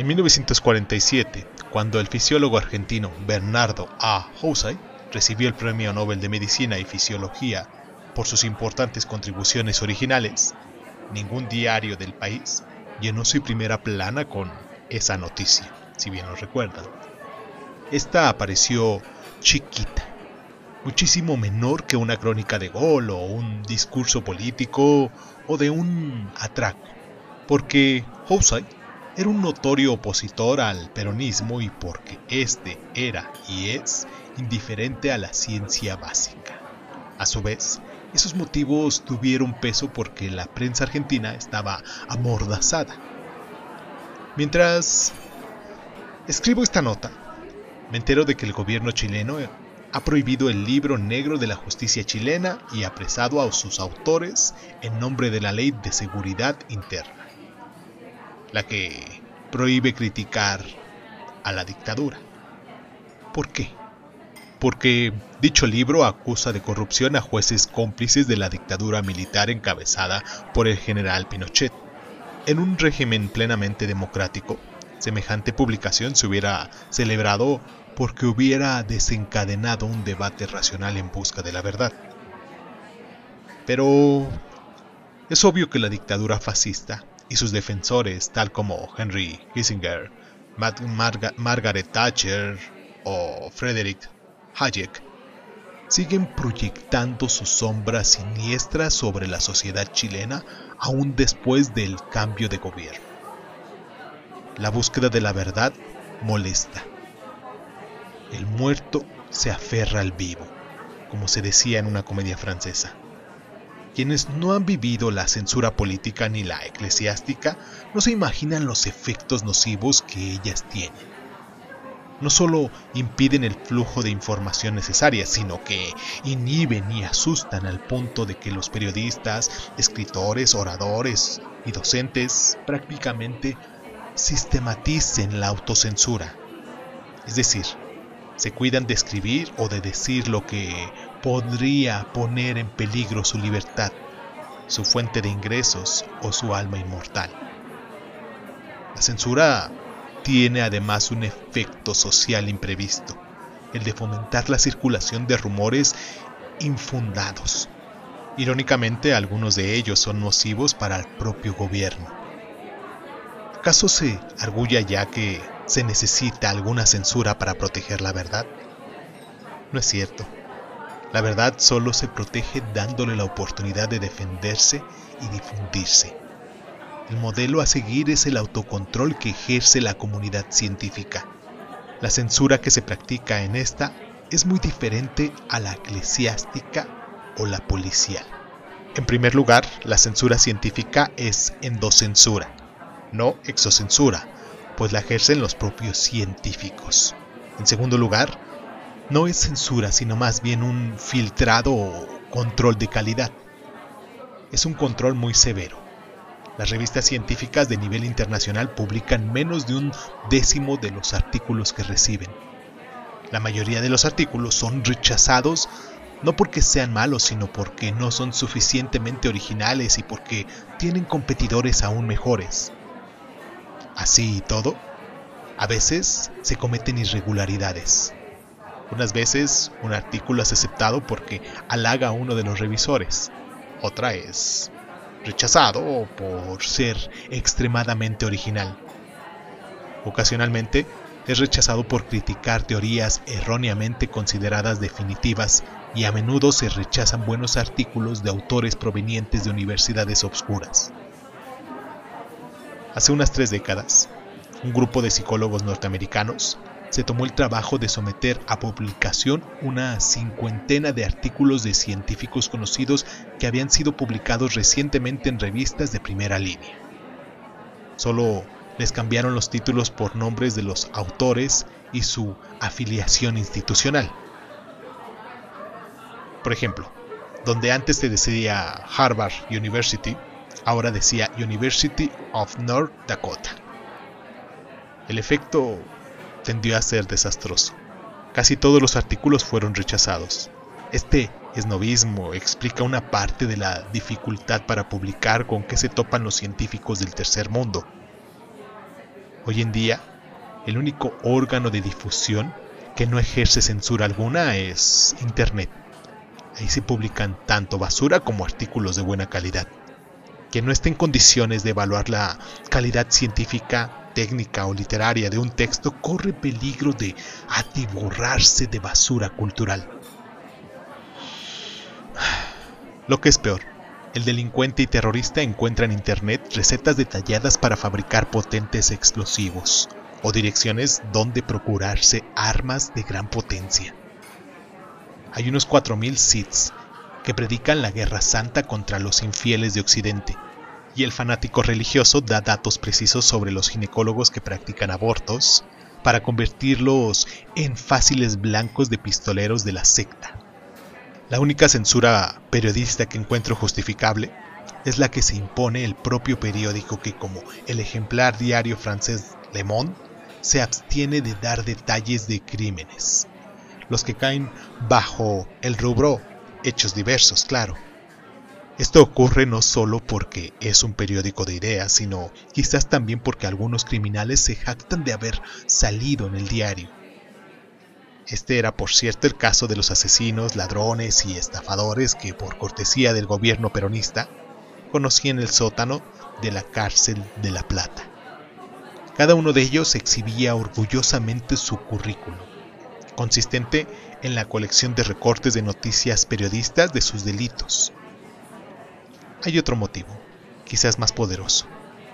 En 1947, cuando el fisiólogo argentino Bernardo A. Houssay recibió el Premio Nobel de Medicina y Fisiología por sus importantes contribuciones originales, ningún diario del país llenó su primera plana con esa noticia, si bien lo recuerdan. Esta apareció chiquita, muchísimo menor que una crónica de gol o un discurso político o de un atraco, porque Housay era un notorio opositor al peronismo y porque éste era y es indiferente a la ciencia básica. A su vez, esos motivos tuvieron peso porque la prensa argentina estaba amordazada. Mientras escribo esta nota, me entero de que el gobierno chileno ha prohibido el libro negro de la justicia chilena y apresado a sus autores en nombre de la ley de seguridad interna, la que prohíbe criticar a la dictadura. ¿Por qué? Porque dicho libro acusa de corrupción a jueces cómplices de la dictadura militar encabezada por el general Pinochet. En un régimen plenamente democrático, semejante publicación se hubiera celebrado porque hubiera desencadenado un debate racional en busca de la verdad. Pero es obvio que la dictadura fascista y sus defensores, tal como Henry Kissinger, Margaret Thatcher o Frederick Hayek, siguen proyectando sus sombras siniestras sobre la sociedad chilena aún después del cambio de gobierno. La búsqueda de la verdad molesta el muerto se aferra al vivo, como se decía en una comedia francesa. Quienes no han vivido la censura política ni la eclesiástica no se imaginan los efectos nocivos que ellas tienen. No solo impiden el flujo de información necesaria, sino que inhiben y asustan al punto de que los periodistas, escritores, oradores y docentes prácticamente sistematicen la autocensura. Es decir, se cuidan de escribir o de decir lo que podría poner en peligro su libertad, su fuente de ingresos o su alma inmortal. La censura tiene además un efecto social imprevisto, el de fomentar la circulación de rumores infundados. Irónicamente, algunos de ellos son nocivos para el propio gobierno. ¿Acaso se arguya ya que ¿Se necesita alguna censura para proteger la verdad? No es cierto. La verdad solo se protege dándole la oportunidad de defenderse y difundirse. El modelo a seguir es el autocontrol que ejerce la comunidad científica. La censura que se practica en esta es muy diferente a la eclesiástica o la policial. En primer lugar, la censura científica es endocensura, no exocensura, pues la ejercen los propios científicos. En segundo lugar, no es censura, sino más bien un filtrado o control de calidad. Es un control muy severo. Las revistas científicas de nivel internacional publican menos de un décimo de los artículos que reciben. La mayoría de los artículos son rechazados no porque sean malos, sino porque no son suficientemente originales y porque tienen competidores aún mejores. Así y todo, a veces se cometen irregularidades. Unas veces un artículo es aceptado porque halaga a uno de los revisores. Otra es rechazado por ser extremadamente original. Ocasionalmente es rechazado por criticar teorías erróneamente consideradas definitivas y a menudo se rechazan buenos artículos de autores provenientes de universidades obscuras. Hace unas tres décadas, un grupo de psicólogos norteamericanos se tomó el trabajo de someter a publicación una cincuentena de artículos de científicos conocidos que habían sido publicados recientemente en revistas de primera línea. Solo les cambiaron los títulos por nombres de los autores y su afiliación institucional. Por ejemplo, donde antes se decía Harvard University, Ahora decía University of North Dakota. El efecto tendió a ser desastroso. Casi todos los artículos fueron rechazados. Este esnovismo explica una parte de la dificultad para publicar con que se topan los científicos del tercer mundo. Hoy en día, el único órgano de difusión que no ejerce censura alguna es Internet. Ahí se publican tanto basura como artículos de buena calidad. Que no esté en condiciones de evaluar la calidad científica, técnica o literaria de un texto corre peligro de atiborrarse de basura cultural. Lo que es peor, el delincuente y terrorista encuentra en Internet recetas detalladas para fabricar potentes explosivos o direcciones donde procurarse armas de gran potencia. Hay unos 4.000 Siths que predican la guerra santa contra los infieles de Occidente, y el fanático religioso da datos precisos sobre los ginecólogos que practican abortos para convertirlos en fáciles blancos de pistoleros de la secta. La única censura periodista que encuentro justificable es la que se impone el propio periódico que como el ejemplar diario francés Le Monde se abstiene de dar detalles de crímenes, los que caen bajo el rubro hechos diversos, claro. Esto ocurre no solo porque es un periódico de ideas, sino quizás también porque algunos criminales se jactan de haber salido en el diario. Este era, por cierto, el caso de los asesinos, ladrones y estafadores que, por cortesía del gobierno peronista, conocían el sótano de la cárcel de La Plata. Cada uno de ellos exhibía orgullosamente su currículum, consistente en la colección de recortes de noticias periodistas de sus delitos. Hay otro motivo, quizás más poderoso,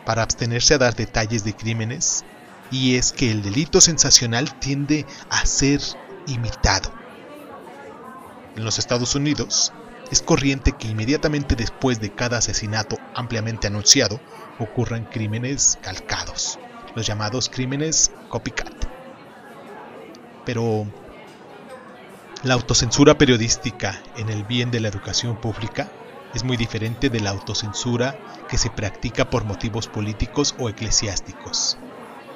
para abstenerse a dar detalles de crímenes, y es que el delito sensacional tiende a ser imitado. En los Estados Unidos, es corriente que inmediatamente después de cada asesinato ampliamente anunciado ocurran crímenes calcados, los llamados crímenes copycat. Pero la autocensura periodística en el bien de la educación pública es muy diferente de la autocensura que se practica por motivos políticos o eclesiásticos.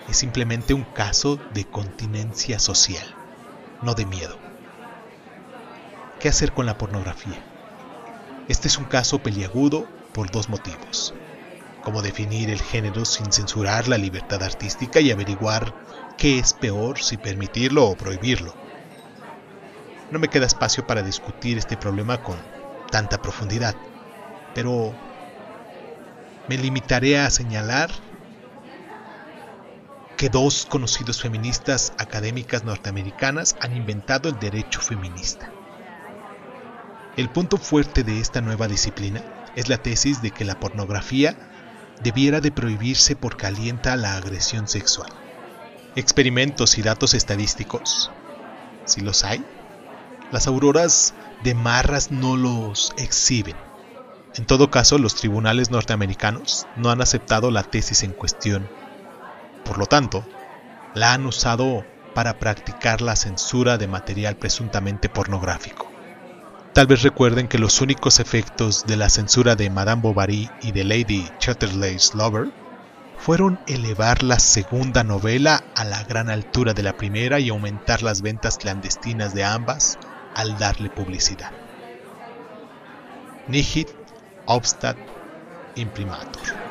Es simplemente un caso de continencia social, no de miedo. ¿Qué hacer con la pornografía? Este es un caso peliagudo por dos motivos. Cómo definir el género sin censurar la libertad artística y averiguar qué es peor si permitirlo o prohibirlo. No me queda espacio para discutir este problema con tanta profundidad, pero me limitaré a señalar que dos conocidos feministas académicas norteamericanas han inventado el derecho feminista. El punto fuerte de esta nueva disciplina es la tesis de que la pornografía debiera de prohibirse porque alienta la agresión sexual. Experimentos y datos estadísticos, si los hay, las auroras de marras no los exhiben. En todo caso, los tribunales norteamericanos no han aceptado la tesis en cuestión. Por lo tanto, la han usado para practicar la censura de material presuntamente pornográfico. Tal vez recuerden que los únicos efectos de la censura de Madame Bovary y de Lady Chatterley's Lover fueron elevar la segunda novela a la gran altura de la primera y aumentar las ventas clandestinas de ambas al darle publicidad. Nihit obstat imprimatur.